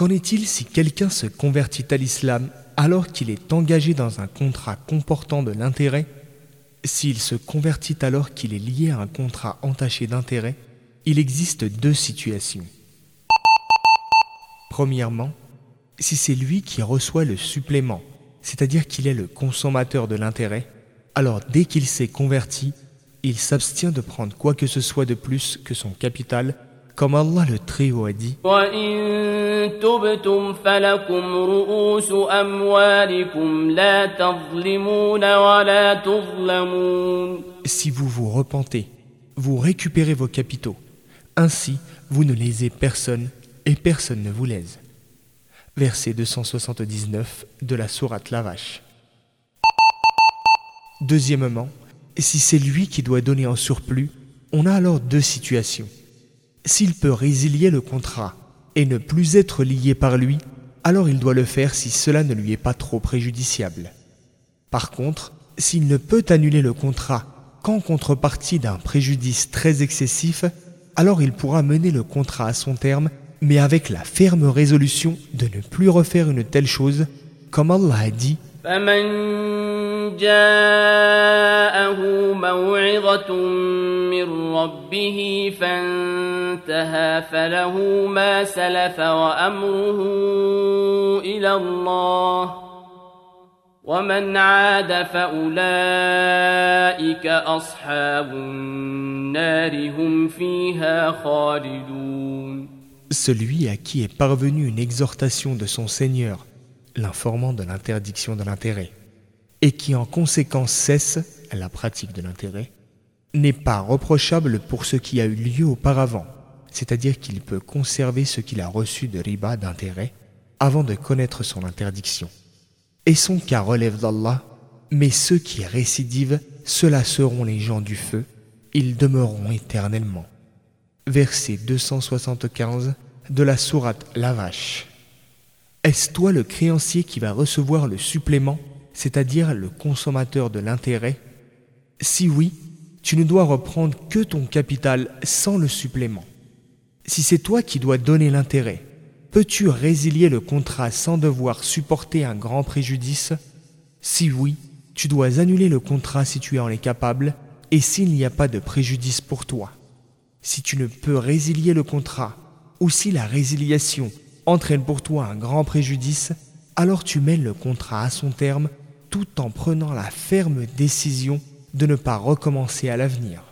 Qu'en est-il si quelqu'un se convertit à l'islam alors qu'il est engagé dans un contrat comportant de l'intérêt? S'il se convertit alors qu'il est lié à un contrat entaché d'intérêt, il existe deux situations. Premièrement, si c'est lui qui reçoit le supplément, c'est-à-dire qu'il est le consommateur de l'intérêt, alors dès qu'il s'est converti, il s'abstient de prendre quoi que ce soit de plus que son capital, comme Allah le Très-Haut a dit. Si vous vous repentez, vous récupérez vos capitaux. Ainsi, vous ne lésez personne et personne ne vous lèse. Verset 279 de la sourate La Vache. Deuxièmement, si c'est lui qui doit donner en surplus, on a alors deux situations. S'il peut résilier le contrat et ne plus être lié par lui, alors il doit le faire si cela ne lui est pas trop préjudiciable. Par contre, s'il ne peut annuler le contrat qu'en contrepartie d'un préjudice très excessif, alors il pourra mener le contrat à son terme, mais avec la ferme résolution de ne plus refaire une telle chose, comme Allah a dit celui à qui est parvenue une exhortation de son Seigneur, l'informant de l'interdiction de l'intérêt, et qui en conséquence cesse la pratique de l'intérêt, n'est pas reprochable pour ce qui a eu lieu auparavant, c'est-à-dire qu'il peut conserver ce qu'il a reçu de riba d'intérêt avant de connaître son interdiction. Et son cas relève d'Allah, mais ceux qui récidivent, ceux-là seront les gens du feu, ils demeureront éternellement verset 275 de la sourate La Vache. Est-ce toi le créancier qui va recevoir le supplément, c'est-à-dire le consommateur de l'intérêt? Si oui, tu ne dois reprendre que ton capital sans le supplément. Si c'est toi qui dois donner l'intérêt, peux-tu résilier le contrat sans devoir supporter un grand préjudice? Si oui, tu dois annuler le contrat si tu en es capable et s'il n'y a pas de préjudice pour toi. Si tu ne peux résilier le contrat, ou si la résiliation entraîne pour toi un grand préjudice, alors tu mènes le contrat à son terme tout en prenant la ferme décision de ne pas recommencer à l'avenir.